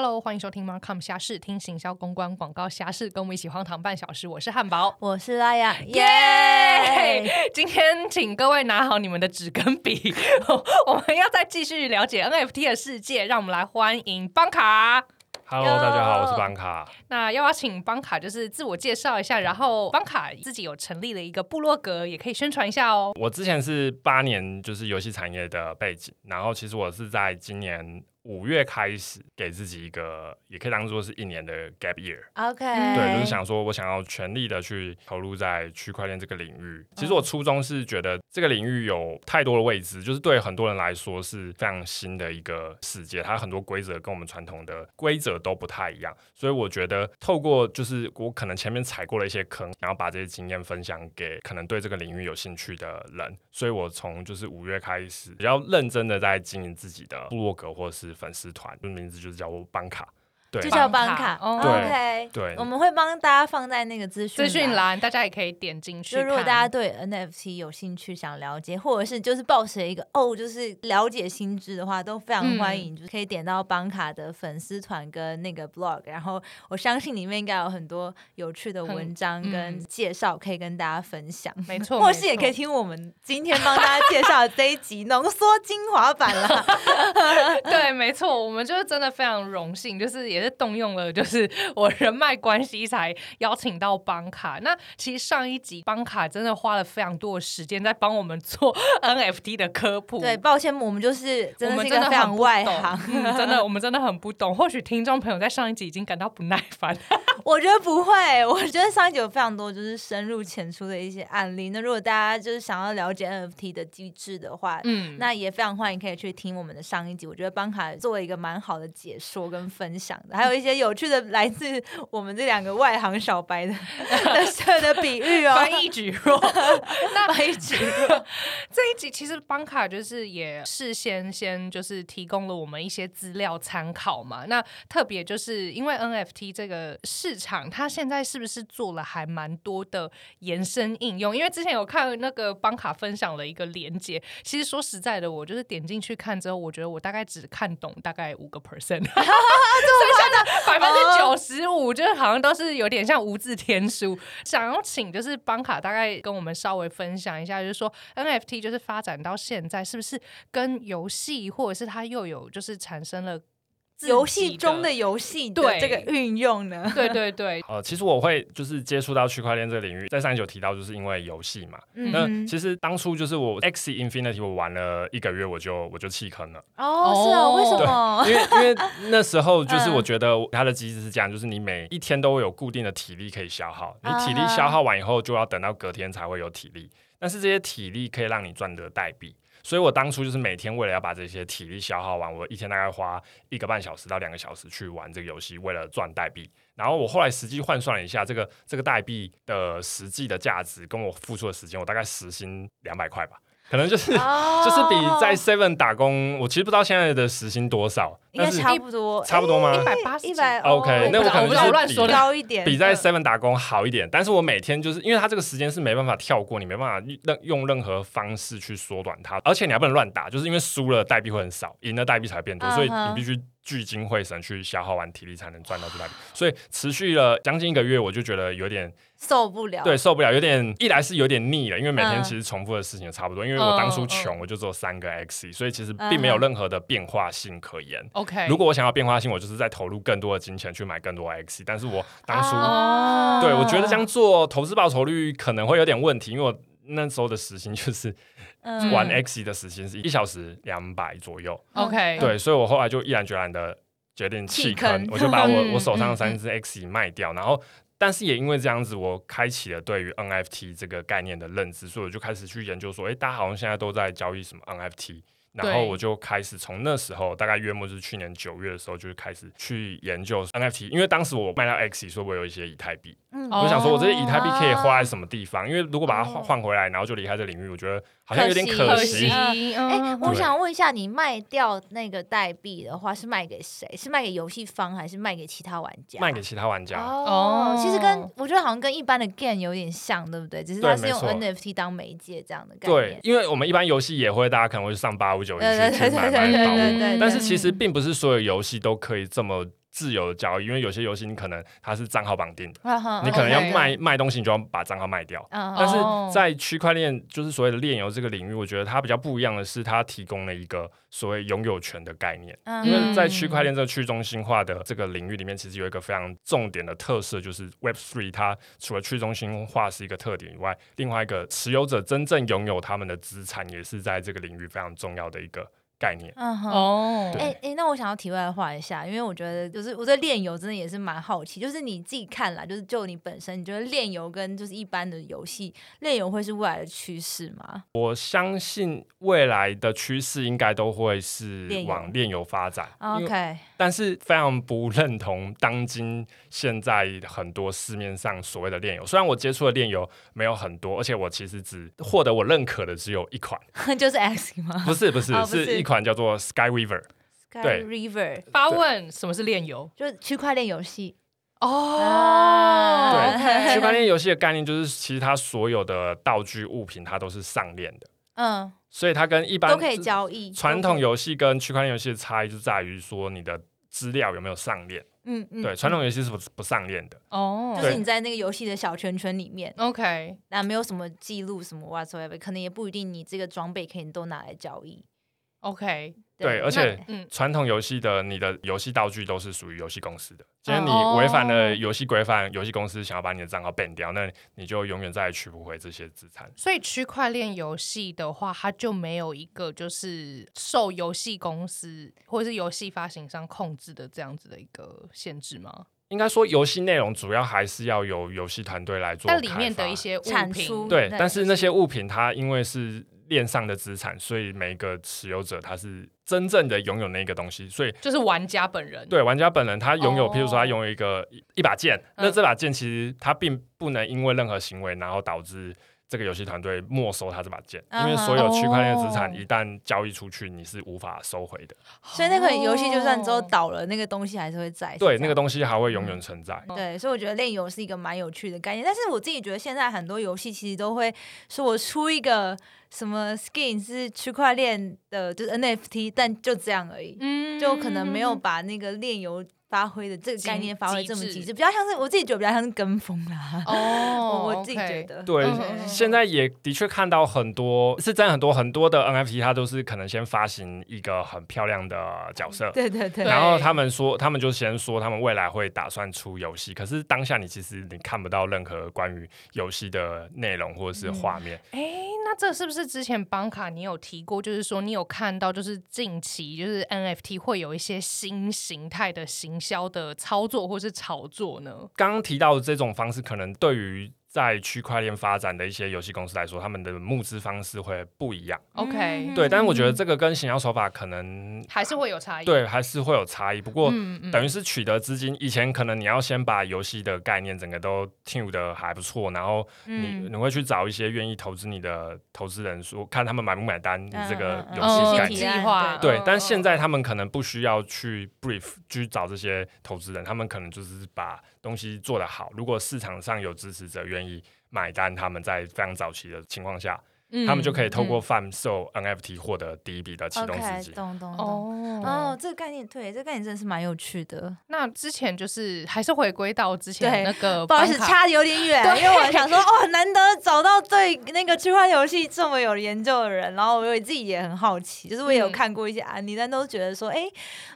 Hello，欢迎收听 Markham 虾事，听行销公关广告虾事，跟我们一起荒唐半小时。我是汉堡，我是拉雅，耶！今天请各位拿好你们的纸跟笔，我们要再继续了解 NFT 的世界。让我们来欢迎邦卡。Hello，大家好，我是邦卡。那要不要请邦卡就是自我介绍一下？然后邦卡自己有成立了一个部落格，也可以宣传一下哦。我之前是八年就是游戏产业的背景，然后其实我是在今年。五月开始给自己一个，也可以当做是一年的 gap year。OK，对，就是想说我想要全力的去投入在区块链这个领域。其实我初衷是觉得这个领域有太多的未知，就是对很多人来说是非常新的一个世界，它很多规则跟我们传统的规则都不太一样。所以我觉得透过就是我可能前面踩过了一些坑，然后把这些经验分享给可能对这个领域有兴趣的人。所以我从就是五月开始比较认真的在经营自己的部落格或者是。粉丝团，名字就是叫我办卡。就叫帮卡，OK，对，我们会帮大家放在那个资讯资讯栏，大家也可以点进去。就如果大家对 NFT 有兴趣，想了解，或者是就是抱持一个哦，就是了解新知的话，都非常欢迎，就是可以点到帮卡的粉丝团跟那个 blog，然后我相信里面应该有很多有趣的文章跟介绍可以跟大家分享。没错，或是也可以听我们今天帮大家介绍的这一集浓缩精华版了。对，没错，我们就是真的非常荣幸，就是也。也是动用了，就是我人脉关系才邀请到邦卡。那其实上一集邦卡真的花了非常多的时间在帮我们做 NFT 的科普。对，抱歉，我们就是真的是一个非常 外行，真的 我们真的很不懂。或许听众朋友在上一集已经感到不耐烦。我觉得不会，我觉得上一集有非常多就是深入浅出的一些案例。那如果大家就是想要了解 NFT 的机制的话，嗯，那也非常欢迎可以去听我们的上一集。我觉得邦卡做了一个蛮好的解说跟分享。还有一些有趣的来自我们这两个外行小白的的的比喻哦，翻译举弱，那 翻译举弱。这一集其实邦卡就是也事先先就是提供了我们一些资料参考嘛。那特别就是因为 NFT 这个市场，它现在是不是做了还蛮多的延伸应用？因为之前有看那个邦卡分享了一个连接，其实说实在的，我就是点进去看之后，我觉得我大概只看懂大概五个 percent。真的百分之九十五，就是好像都是有点像无字天书。想要请就是邦卡大概跟我们稍微分享一下，就是说 NFT 就是发展到现在，是不是跟游戏或者是它又有就是产生了。游戏中的游戏对这个运用呢？对对对。呃，其实我会就是接触到区块链这个领域，在上一集有提到，就是因为游戏嘛。那其实当初就是我 X Infinity 我玩了一个月，我就我就弃坑了。哦，是啊，为什么？因为因为那时候就 是我觉得它的机制是这样，就是你每一天都会有固定的体力可以消耗，你体力消耗完以后，就要等到隔天才会有体力。但是这些体力可以让你赚得代币。所以我当初就是每天为了要把这些体力消耗完，我一天大概花一个半小时到两个小时去玩这个游戏，为了赚代币。然后我后来实际换算了一下，这个这个代币的实际的价值跟我付出的时间，我大概时薪两百块吧。可能就是 就是比在 Seven 打工，我其实不知道现在的时薪多少，应该差不多，差不多吗？一百八十，一百 OK，那我可能就是乱说高一点，比在 Seven 打工好一点。但是我每天就是因为它这个时间是没办法跳过，你没办法任用任何方式去缩短它，而且你还不能乱打，就是因为输了代币会很少，赢了代币才变多，所以你必须。聚精会神去消耗完体力才能赚到这笔，所以持续了将近一个月，我就觉得有点受不了。对，受不了，有点一来是有点腻了，因为每天其实重复的事情差不多。因为我当初穷，我就做三个 X，所以其实并没有任何的变化性可言。OK，如果我想要变化性，我就是在投入更多的金钱去买更多 X。但是我当初对我觉得这样做投资报酬率可能会有点问题，因为我那时候的时薪就是。玩 X 的时薪是一小时两百左右，OK，对，所以我后来就毅然决然的决定弃坑，我就把我我手上的三只 X 卖掉，然后，但是也因为这样子，我开启了对于 NFT 这个概念的认知，所以我就开始去研究说，哎，大家好像现在都在交易什么 NFT。然后我就开始从那时候，大概约莫就是去年九月的时候，就开始去研究 NFT。因为当时我卖到 X，所以我有一些以太币，我想说我这些以太币可以花在什么地方？因为如果把它换换回来，然后就离开这领域，我觉得好像有点可惜。哎，我想问一下，你卖掉那个代币的话，是卖给谁？是卖给游戏方，还是卖给其他玩家？卖给其他玩家。哦，其实跟我觉得好像跟一般的 game 有点像，对不对？只是它是用 NFT 当媒介这样的概念。对，因为我们一般游戏也会，大家可能会上八五九一去买买宝物，但是其实并不是所有游戏都可以这么。自由的交易，因为有些游戏你可能它是账号绑定的，啊你可能要卖卖东西，你就要把账号卖掉。嗯但是哦在区块链，就是所谓的链游这个领域，我觉得它比较不一样的是，它提供了一个所谓拥有权的概念。嗯因为在区块链这个去中心化的这个领域里面，其实有一个非常重点的特色，就是 Web Three 它除了去中心化是一个特点以外，另外一个持有者真正拥有他们的资产，也是在这个领域非常重要的一个概念。嗯哼。哦，哎哎、那我想要题外话一下，因为我觉得就是我对炼油真的也是蛮好奇，就是你自己看啦，就是就你本身，你觉得炼油跟就是一般的游戏，炼油会是未来的趋势吗？我相信未来的趋势应该都会是往炼油发展，OK，但是非常不认同当今现在很多市面上所谓的炼油。虽然我接触的炼油没有很多，而且我其实只获得我认可的只有一款，就是 X 吗不是不是，哦不是是一款叫做 Sky。？Sky 对 River 发问什么是炼油？就是区块链游戏哦，啊对区块链游戏的概念就是，其实它所有的道具物品它都是上链的，嗯，所以它跟一般都可以交易。传统游，游戏跟区块链游戏的差异就在于说你的资料有没有上链。嗯嗯，对，传统游戏是不不上链的。哦，就是你在那个游戏的小圈圈里面，OK，那没有什么记录什么 whatsoever，可能也不一定你这个装备可以都拿来交易。OK，对而且嗯，传统游戏的你的游戏道具都是属于游戏公司的。今天你哦违反了游戏规范，游戏公司想要把你的账号 ban 掉，那你就永远再也取不回这些资产。所以区块链游戏的话，它就没有一个就是受游戏公司或者是游戏发行商控制的这样子的一个限制吗？应该说，游戏内容主要还是要由游戏团队来做但里面的一些物品，对，对但是那些物品它因为是链上的资产，所以每一个持有者他是真正的拥有那个东西，所以就是玩家本人。对玩家本人他拥有，哦譬如说他拥有一个一一把剑，那嗯这把剑其实他并不能因为任何行为，然后导致这个游戏团队没收他这把剑，因为所有区块链资产哦一旦交易出去，你是无法收回的。所以那个游戏就算之后哦倒了，那个东西还是会在。对，那个东西还会永远存在。对，所以我觉得炼油是一个蛮有趣的概念。但是我自己觉得现在很多游戏其实都会说我出一个什么 skin 是区块链的，就是 NFT，但就这样而已，嗯就可能没有把那个炼油发挥的这个概念发挥这么极致，比较像是我自己觉得比较像是跟风啦。哦我 我自己觉得，对现在也的确看到很多，是真很多很多的 NFT，它都是可能先发行一个很漂亮的角色，对对对，对。然后他们说，他们就先说他们未来会打算出游戏，可是当下你其实你看不到任何关于游戏的内容或者是画面。哎，那这是不是之前邦卡你有提过？就是说你有看到，就是近期就是 NFT 会有一些新形态的行销的操作或是炒作呢？刚刚提到的这种方式，可能对于在区块链发展的一些游戏公司来说，他们的募资方式会不一样。OK，对，但是我觉得这个跟行销手法可能还是会有差异。对还是会有差异。不过嗯嗯等于是取得资金，以前可能你要先把游戏的概念整个都 tune 的还不错，然后你、嗯你会去找一些愿意投资你的投资人说，看他们买不买单你这个嗯嗯嗯游戏概念。计划对嗯，但现在他们可能不需要去 brief 去找这些投资人，他们可能就是把东西做得好。如果市场上有支持者愿意买单，他们在非常早期的情况下，嗯他们就可以透过嗯贩售 NFT 获得第一笔的启动资金。懂懂懂。哦哦，这个概念对，这个概念真的是蛮有趣的。那之前就是还是回归到之前那个不好意思，差的有点远，因为我想说，哦，难得找到对那个区块链游戏这么有研究的人，然后我自己也很好奇，就是我也有嗯看过一些案例，但都觉得说，哎，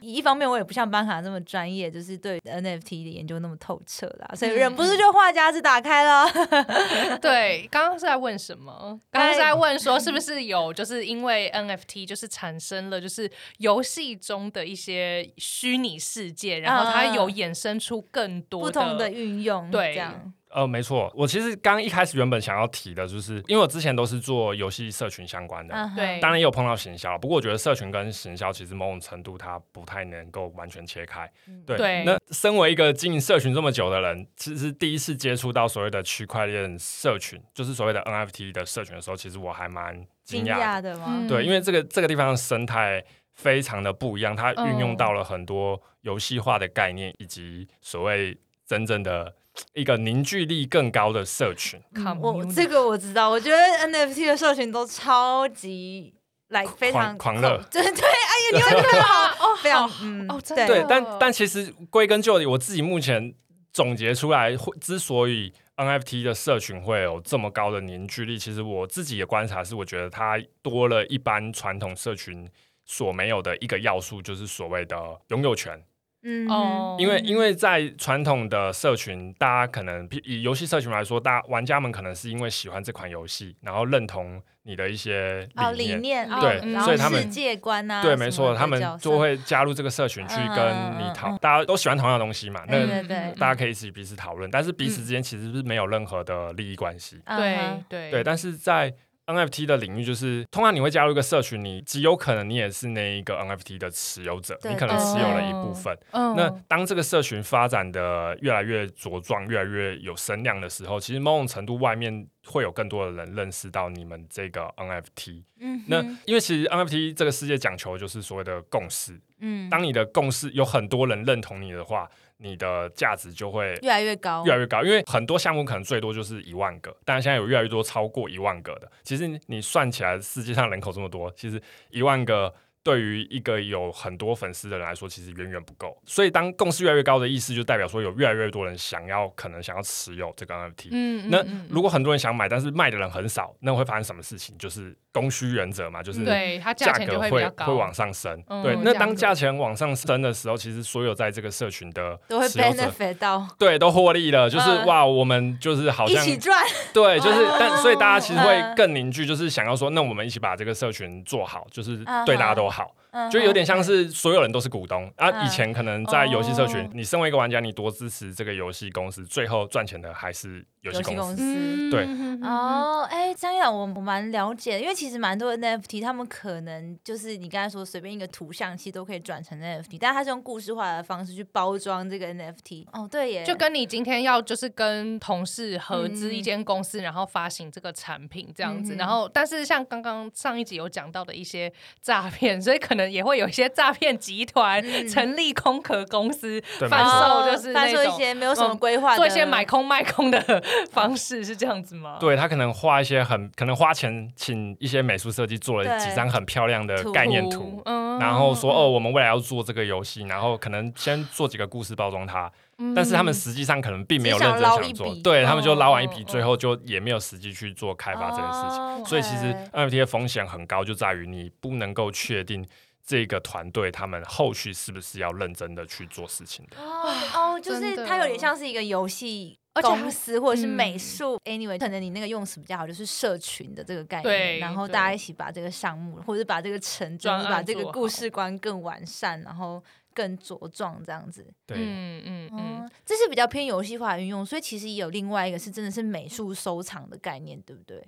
一方面我也不像班卡这么专业，就是对 NFT 的研究那么透彻啦，所以嗯忍不住就话匣子打开了。对，刚刚是在问什么？刚刚是在问说，是不是有就是因为 NFT 就是产生了就是游戏中的一些虚拟世界，然后它有衍生出更多不同的运用，对这样，呃，没错，我其实刚一开始原本想要提的，就是因为我之前都是做游戏社群相关的，当然也有碰到行销，不过我觉得社群跟行销其实某种程度它不太能够完全切开。对，对那身为一个经营社群这么久的人，其实第一次接触到所谓的区块链社群，就是所谓的 NFT 的社群的时候，其实我还蛮惊惊讶的。讶的吗嗯？对，因为这个这个地方的生态非常的不一样，它运用嗯到了很多游戏化的概念，以及所谓真正的一个凝聚力更高的社群。嗯我这个我知道，我觉得 NFT 的社群都超级。来非常狂狂热对对，哎呀，你会觉得好 哦，非常哦，真的对，但但其实归根究底，我自己目前总结出来，之所以 NFT 的社群会有这么高的凝聚力，其实我自己的观察是，我觉得它多了一般传统社群所没有的一个要素，就是所谓的拥有权。嗯哦，因为因为在传统的社群，大家可能以游戏社群来说，大家玩家们可能是因为喜欢这款游戏，然后认同你的一些理念，对，所以他们世界观啊，对，没错，他们就会加入这个社群去跟你讨，大家都喜欢同样的东西嘛，那大家可以一起彼此讨论，但是彼此之间其实是没有任何的利益关系，对对。对，但是在 NFT 的领域就是，通常你会加入一个社群，你极有可能你也是那一个 NFT 的持有者，你可能持有了一部分。那当这个社群发展的越来越茁壮，越来越有声量的时候，其实某种程度外面会有更多的人认识到你们这个 NFT。嗯，那因为其实 NFT 这个世界讲求就是所谓的共识。嗯，当你的共识有很多人认同你的话。你的价值就会越来越高，越来越高，因为很多项目可能最多就是一万个，但是现在有越来越多超过一万个的。其实你算起来，世界上人口这么多，其实一万个。对于一个有很多粉丝的人来说，其实远远不够。所以，当共识越来越高的意思，就代表说有越来越多人想要，可能想要持有这个 NFT。嗯，那如果很多人想买，但是卖的人很少，那会发生什么事情？就是供需原则嘛，就是对它价格会会往上升。对，那当价钱往上升的时候，其实所有在这个社群的都会 benefit 到，对，都获利了。就是哇，我们就是好像一起赚。对，就是 但所以大家其实会更凝聚，就是想要说，那我们一起把这个社群做好，就是对大家都好。就有点像是所有人都是股东啊！以前可能在游戏社群，你身为一个玩家，你多支持这个游戏公司，最后赚钱的还是。游戏公司对哦，哎，张样我我蛮了解，因为其实蛮多 NFT，他们可能就是你刚才说随便一个图像，其实都可以转成 NFT，但是它是用故事化的方式去包装这个 NFT。哦，对耶，就跟你今天要就是跟同事合资一间公司，然后发行这个产品这样子，然后但是像刚刚上一集有讲到的一些诈骗，所以可能也会有一些诈骗集团成立空壳公司，贩售就是贩售一些没有什么规划，做一些买空卖空的。方式是这样子吗？对他可能画一些很可能花钱请一些美术设计做了几张很漂亮的概念图，然后说哦，我们未来要做这个游戏，然后可能先做几个故事包装它，但是他们实际上可能并没有认真想做，对他们就捞完一笔，最后就也没有实际去做开发这件事情。所以其实 NFT 的风险很高，就在于你不能够确定。这个团队他们后续是不是要认真的去做事情的？哦，就是它有点像是一个游戏公司或者是美术。Anyway，可能你那个用词比较好，就是社群的这个概念，然后大家一起把这个项目或者把这个成真，把这个故事观更完善，然后更茁壮这样子。对，嗯嗯嗯，这是比较偏游戏化运用，所以其实也有另外一个是真的是美术收藏的概念，对不对？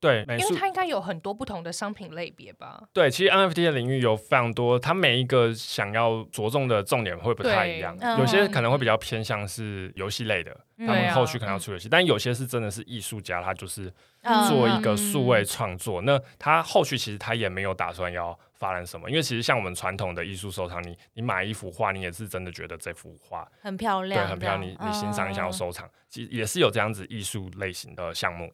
对，因为它应该有很多不同的商品类别吧？对，其实 NFT 的领域有非常多，它每一个想要着重的重点会不太一样。有些可能会比较偏向是游戏类的，他们后续可能要出游戏；但有些是真的是艺术家，他就是做一个数位创作。那他后续其实他也没有打算要发展什么，因为其实像我们传统的艺术收藏，你你买一幅画，你也是真的觉得这幅画很漂亮，对，很漂亮，你你欣赏，你想要收藏，其实也是有这样子艺术类型的项目。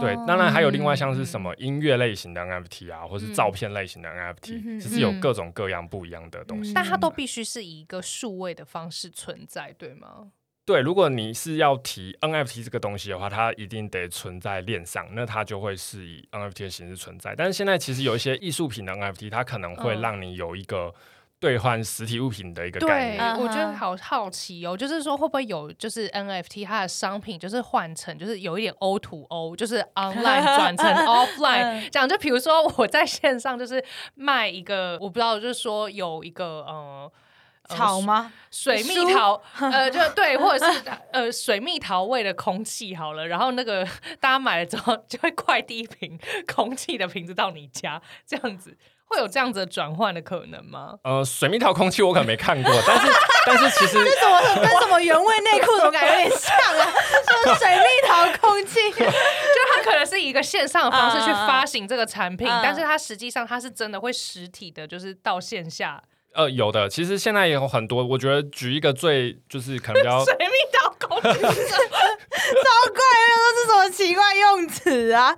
对，当然还有另外像是什么音乐类型的 NFT 啊，或是照片类型的 NFT，其实有各种各样不一样的东西。但它都必须是以一个数位的方式存在，对吗？对，如果你是要提 NFT 这个东西的话，它一定得存在链上，那它就会是以 NFT 的形式存在。但是现在其实有一些艺术品的 NFT，它可能会让你有一个。兑换实体物品的一个概念，我觉得好好奇哦，就是说会不会有就是 NFT 它的商品就是换成就是有一点 O to O，就是 online 转成 offline，讲就比如说我在线上就是卖一个，我不知道就是说有一个呃草吗？水蜜桃呃就对，或者是呃水蜜桃味的空气好了，然后那个大家买了之后就会快递一瓶空气的瓶子到你家这样子。会有这样子转换的可能吗？呃，水蜜桃空气我可能没看过，但是但是其实这怎么跟什么原味内裤怎么感觉有点像啊？说水蜜桃空气，就它可能是以一个线上的方式去发行这个产品，但是它实际上它是真的会实体的，就是到线下。呃，有的，其实现在也有很多。我觉得举一个最就是可能比较 水蜜桃工超怪，都是什么奇怪用词啊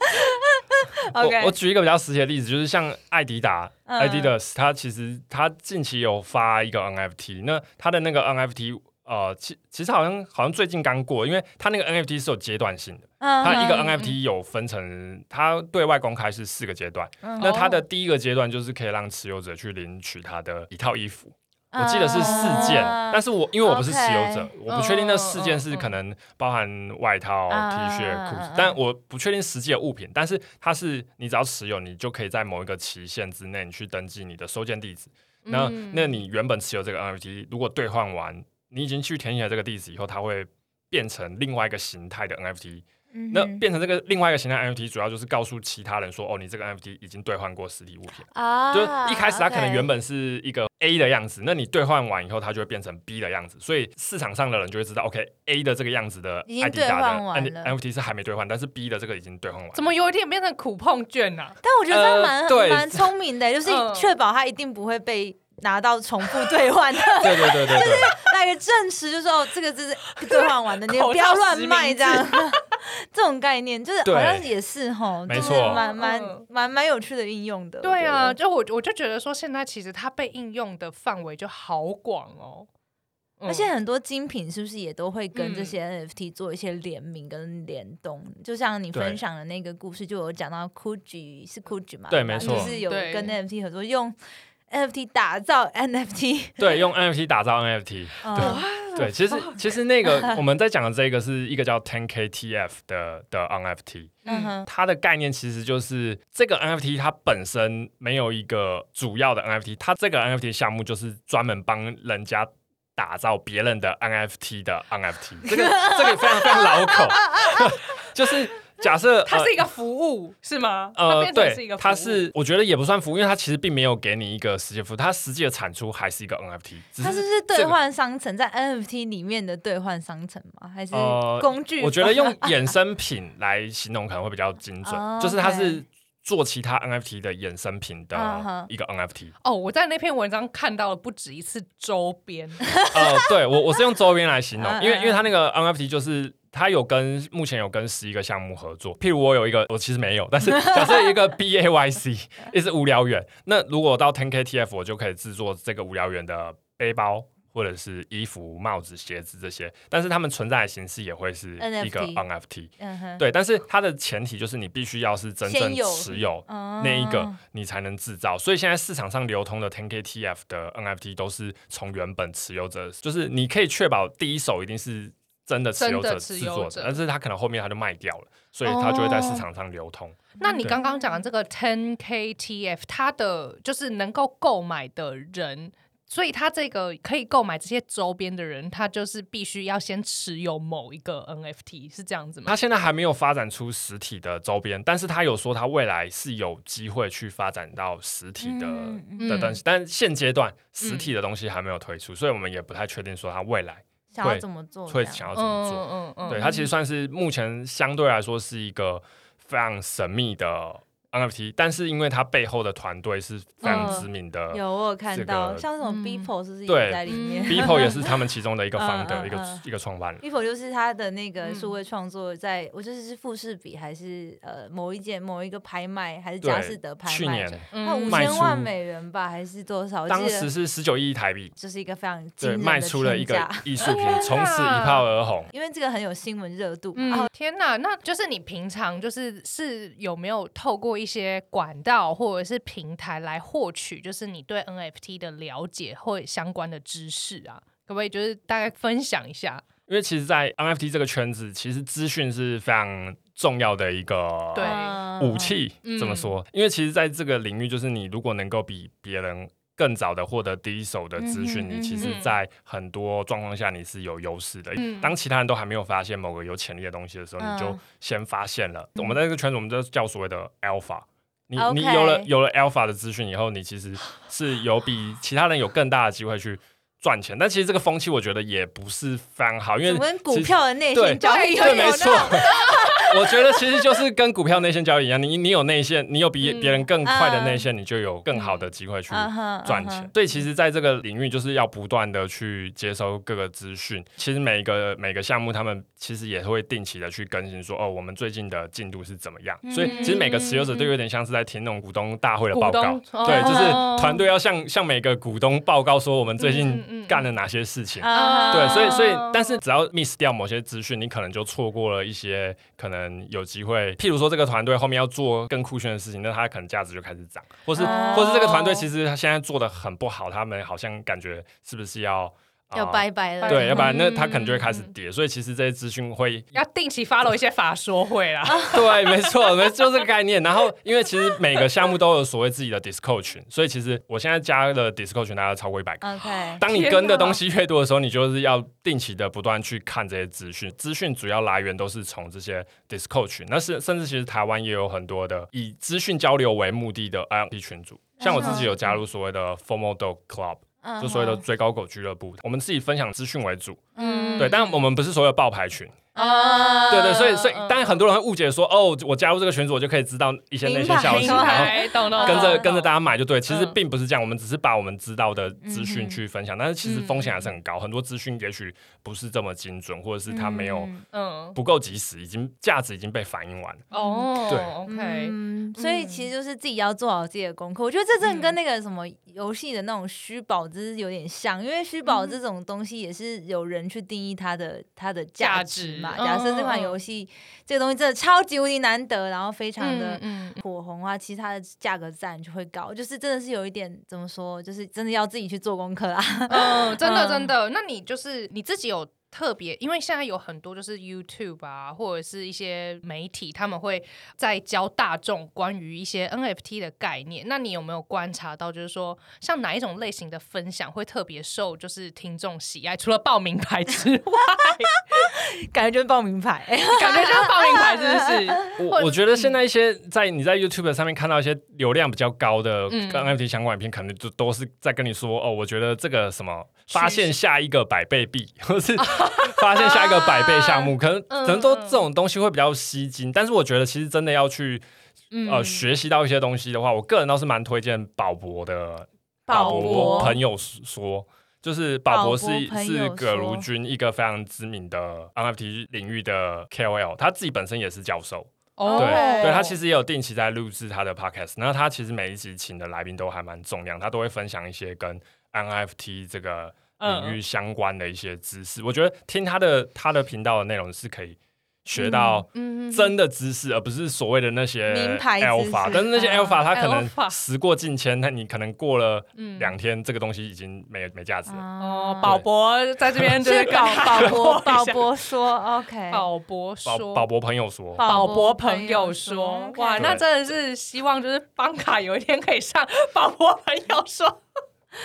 ？OK，我举一个比较实际的例子，就是像艾迪达，Adidas，它其实它近期有发一个 NFT，那它的那个 NFT。呃，其其实好像好像最近刚过，因为它那个 NFT 是有阶段性的，它一个 NFT 有分成，它对外公开是四个阶段，那它的第一个阶段就是可以让持有者去领取他的一套衣服，我记得是四件，但是我因为我不是持有者，我不确定那四件是可能包含外套、T 恤、裤子，但我不确定实际的物品，但是它是你只要持有，你就可以在某一个期限之内，你去登记你的收件地址，那那你原本持有这个 NFT，如果兑换完。你已经去填写这个地址以后，它会变成另外一个形态的 NFT。那变成这个另外一个形态 NFT，主要就是告诉其他人说，哦，你这个 NFT 已经兑换过实体物品。啊，就一开始它可能原本是一个 A 的样子，那你兑换完以后，它就会变成 B 的样子。所以市场上的人就会知道，OK，A 的这个样子的 ID 达的 NFT 是还没兑换，但是 B 的这个已经兑换完。怎么有一点变成苦碰券呢？但我觉得蛮蛮聪明的，就是确保它一定不会被。拿到重复兑换的，对对对对，就是那个证实，就说这个就是兑换完的，你不要乱卖这样。这种概念就是好像也是哈，没错，蛮蛮蛮蛮有趣的应用的。对啊，就我我就觉得说，现在其实它被应用的范围就好广哦。而且很多精品是不是也都会跟这些 NFT 做一些联名跟联动？就像你分享的那个故事，就有讲到 Gucci 是 Gucci 嘛？对，没错，就是有跟 NFT 合作用。NFT 打造 NFT，对，用 NFT 打造 NFT，对对，其实其实那个 我们在讲的这个是一个叫 Ten KTF 的的 NFT，嗯哼，它的概念其实就是这个 NFT 它本身没有一个主要的 NFT，它这个 NFT 项目就是专门帮人家打造别人的 NFT 的 NFT，这个这个非常非常老口，就是。假设它是一个服务是吗？呃，对，它是我觉得也不算服务，因为它其实并没有给你一个实际服务，它实际的产出还是一个 NFT。它是是兑换商城在 NFT 里面的兑换商城吗？还是工具？我觉得用衍生品来形容可能会比较精准，就是它是做其他 NFT 的衍生品的一个 NFT。哦，我在那篇文章看到了不止一次周边。呃，对我我是用周边来形容，因为因为它那个 NFT 就是。他有跟目前有跟十一个项目合作，譬如我有一个，我其实没有，但是 假设一个 B A Y C 也是无聊园，那如果到 Ten K T F，我就可以制作这个无聊园的背包或者是衣服、帽子、鞋子这些，但是他们存在的形式也会是一个 N F T，对，但是它的前提就是你必须要是真正持有那一个，你才能制造。所以现在市场上流通的 Ten K T F 的 N F T 都是从原本持有者，就是你可以确保第一手一定是。真的持有者制作者，但是他可能后面他就卖掉了，所以他就会在市场上流通。那你刚刚讲的这个 Ten KTF，它的就是能够购买的人，所以他这个可以购买这些周边的人，他就是必须要先持有某一个 NFT，是这样子吗？他现在还没有发展出实体的周边，但是他有说他未来是有机会去发展到实体的的东西，但现阶段实体的东西还没有推出，所以我们也不太确定说他未来。想要怎么做？会想要怎么做？嗯嗯对，它其实算是目前相对来说是一个非常神秘的。NFT，但是因为它背后的团队是非常知名的，有我有看到，像什么 Beeple 是不是也在里面？Beeple 也是他们其中的一个方的一个一个创办人。Beeple 就是他的那个数位创作，在我就是是富士比还是呃某一件某一个拍卖还是佳士得拍卖？去年那五千万美元吧，还是多少？当时是十九亿台币，就是一个非常对卖出了一个艺术品，从此一炮而红。因为这个很有新闻热度。哦天哪，那就是你平常就是是有没有透过一些管？道或者是平台来获取，就是你对 NFT 的了解或相关的知识啊，可不可以就是大概分享一下？因为其实，在 NFT 这个圈子，其实资讯是非常重要的一个武器。怎么说？因为其实，在这个领域，就是你如果能够比别人更早的获得第一手的资讯，你其实，在很多状况下你是有优势的。当其他人都还没有发现某个有潜力的东西的时候，你就先发现了。我们在这个圈子，我们就叫所谓的 Alpha。你你有了有了 Alpha 的资讯以后，你其实是有比其他人有更大的机会去赚钱。但其实这个风气我觉得也不是非常好，因为跟股票的内线交易对，没错。我觉得其实就是跟股票内线交易一样，你你有内线，你有比别人更快的内线，你就有更好的机会去赚钱。所以其实在这个领域，就是要不断的去接收各个资讯。其实每一个每个项目，他们其实也会定期的去更新，说哦，我们最近的进度是怎么样。所以其实每个持有者都有点像是在听那种股东大会的报告，对，就是团队要向向每个股东报告说我们最近干了哪些事情。对，所以所以但是只要 miss 掉某些资讯，你可能就错过了一些可能。嗯，有机会，譬如说这个团队后面要做更酷炫的事情，那它可能价值就开始涨，或是或是这个团队其实他现在做的很不好，他们好像感觉是不是要。要拜拜了，对，要不然那他可能就会开始跌，所以其实这些资讯会 要定期 follow 一些法说会啦。对，没错，没就这个概念。然后，因为其实每个项目都有所谓自己的 Discord 群，所以其实我现在加了 Discord 群大概超过一百个。OK，当你跟的东西越多的时候，你就是要定期的不断去看这些资讯。资讯主要来源都是从这些 Discord 群，那是甚至其实台湾也有很多的以资讯交流为目的的 IP 群组，像我自己有加入所谓的 Formal Dog Club。就所谓的追高狗俱乐部，我们自己分享资讯为主，嗯，对，但我们不是所有爆牌群。啊，对对，所以所以，当然很多人会误解说，哦，我加入这个群组，我就可以知道一些那些消息，然后跟着跟着大家买就对。其实并不是这样，我们只是把我们知道的资讯去分享，但是其实风险还是很高，很多资讯也许不是这么精准，或者是它没有嗯。不够及时，已经价值已经被反映完了。哦，对，OK，所以其实就是自己要做好自己的功课。我觉得这真的跟那个什么游戏的那种虚宝是有点像，因为虚宝这种东西也是有人去定义它的它的价值嘛。假设这款游戏这个东西真的超级无敌难得，然后非常的火红啊，其实它的价格自然就会高。就是真的是有一点怎么说，就是真的要自己去做功课啊。嗯，真的 真的。那你就是你自己有。特别，因为现在有很多就是 YouTube 啊，或者是一些媒体，他们会在教大众关于一些 NFT 的概念。那你有没有观察到，就是说，像哪一种类型的分享会特别受就是听众喜爱？除了报名牌之外，感觉就是报名牌，感觉就是报名牌，是不是？我我觉得现在一些在你在 YouTube 上面看到一些流量比较高的跟 NFT 相关影片，可能就都是在跟你说哦，我觉得这个什么发现下一个百倍币，或是。发现下一个百倍项目，可能可能都这种东西会比较吸睛，但是我觉得其实真的要去呃学习到一些东西的话，我个人倒是蛮推荐宝博的。宝博朋友说，就是宝博是是葛如君一个非常知名的 NFT 领域的 KOL，他自己本身也是教授。哦，对，对他其实也有定期在录制他的 Podcast，然后他其实每一集请的来宾都还蛮重量，他都会分享一些跟 NFT 这个。领域相关的一些知识，我觉得听他的他的频道的内容是可以学到真的知识，而不是所谓的那些名牌 alpha。但是那些 alpha 他可能时过境迁，那你可能过了两天，这个东西已经没没价值了。哦，宝博在这边就是搞宝博宝博说 OK，宝博说宝博朋友说宝博朋友说，哇，那真的是希望就是邦卡有一天可以上宝博朋友说。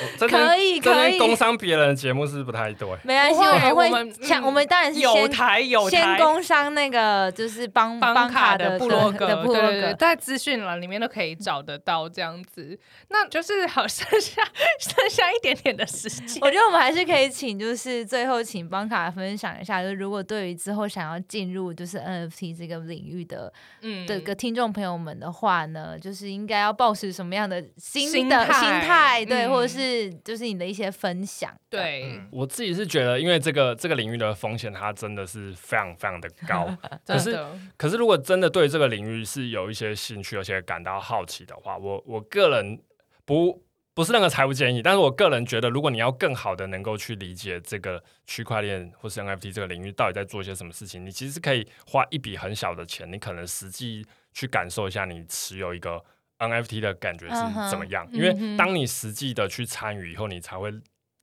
可以可以，工商别人的节目是不太对，没关系，我们会抢，我们当然是有台有先工商那个就是帮帮卡的部落格，对对对，在资讯栏里面都可以找得到这样子。那就是好剩下剩下一点点的时间，我觉得我们还是可以请，就是最后请帮卡分享一下，就是如果对于之后想要进入就是 NFT 这个领域的嗯。的个听众朋友们的话呢，就是应该要保持什么样的新的心态，对，或者是。是，就是你的一些分享。对，我自己是觉得，因为这个这个领域的风险，它真的是非常非常的高。可是，可是如果真的对这个领域是有一些兴趣，而且感到好奇的话，我我个人不不是那个财务建议，但是我个人觉得，如果你要更好的能够去理解这个区块链或是 NFT 这个领域到底在做些什么事情，你其实可以花一笔很小的钱，你可能实际去感受一下，你持有一个。NFT 的感觉是怎么样？因为当你实际的去参与以后，你才会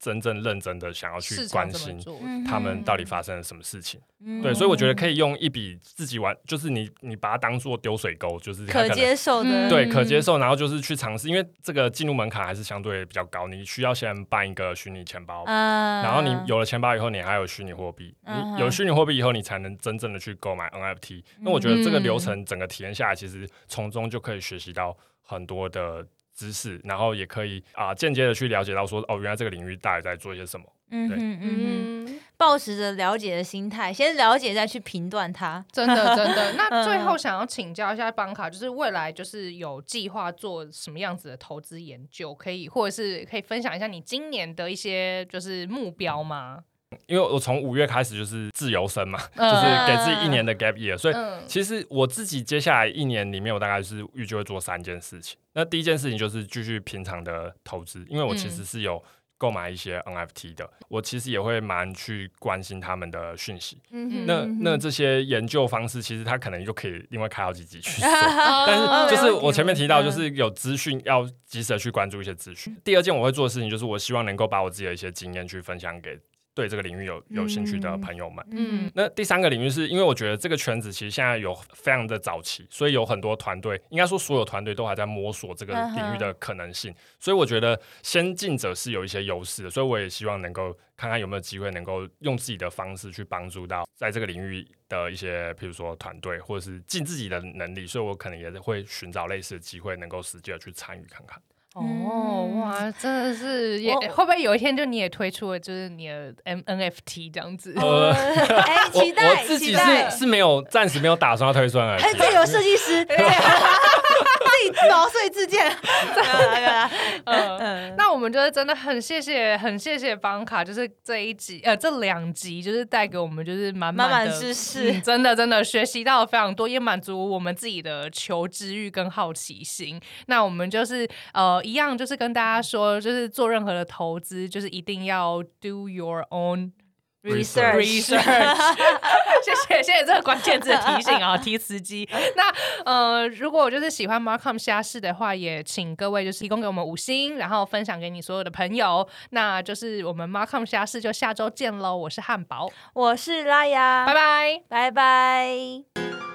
真正认真的想要去关心他们到底发生了什么事情。对，所以我觉得可以用一笔自己玩，就是你你把它当做丢水沟，就是可接受的，对，可接受。然后就是去尝试，因为这个进入门槛还是相对比较高，你需要先办一个虚拟钱包，然后你有了钱包以后，你还有虚拟货币，你有虚拟货币以后，你才能真正的去购买 NFT。那我觉得这个流程整个体验下来，其实从中就可以学习到。很多的知识，然后也可以啊间接的去了解到说，哦，原来这个领域大概在做些什么。嗯嗯嗯哼，抱持着了解的心态，先了解再去评断它。真的真的。那最后想要请教一下邦卡，就是未来就是有计划做什么样子的投资研究，可以或者是可以分享一下你今年的一些就是目标吗？因为我从五月开始就是自由生嘛，就是给自己一年的 gap year，所以其实我自己接下来一年里面，我大概是预计会做三件事情。那第一件事情就是继续平常的投资，因为我其实是有购买一些 NFT 的，我其实也会蛮去关心他们的讯息。那那这些研究方式，其实他可能就可以另外开好几集去 说。但是就是我前面提到，就是有资讯要及时的去关注一些资讯。第二件我会做的事情，就是我希望能够把我自己的一些经验去分享给。对这个领域有有兴趣的朋友们，嗯，那第三个领域是因为我觉得这个圈子其实现在有非常的早期，所以有很多团队，应该说所有团队都还在摸索这个领域的可能性，所以我觉得先进者是有一些优势的，所以我也希望能够看看有没有机会能够用自己的方式去帮助到在这个领域的一些，比如说团队或者是尽自己的能力，所以我可能也会寻找类似的机会，能够实际的去参与看看。哦哇，真的是也会不会有一天就你也推出了就是你的 M N F T 这样子？呃，哎，期待，我自己是是没有暂时没有打算要推出来。哎，这有设计师。毛遂自荐，嗯，那我们就是真的很谢谢，很谢谢方卡，就是这一集呃这两集就是带给我们就是满满的知识，真的真的学习到了非常多，也满足我们自己的求知欲跟好奇心。那我们就是呃一样，就是跟大家说，就是做任何的投资，就是一定要 do your own。Research，谢谢谢谢这个关键字的提醒啊，提词机。那呃，如果我就是喜欢 Markham 虾事的话，也请各位就是提供给我们五星，然后分享给你所有的朋友。那就是我们 Markham 虾事就下周见喽！我是汉堡，我是拉雅，拜拜，拜拜。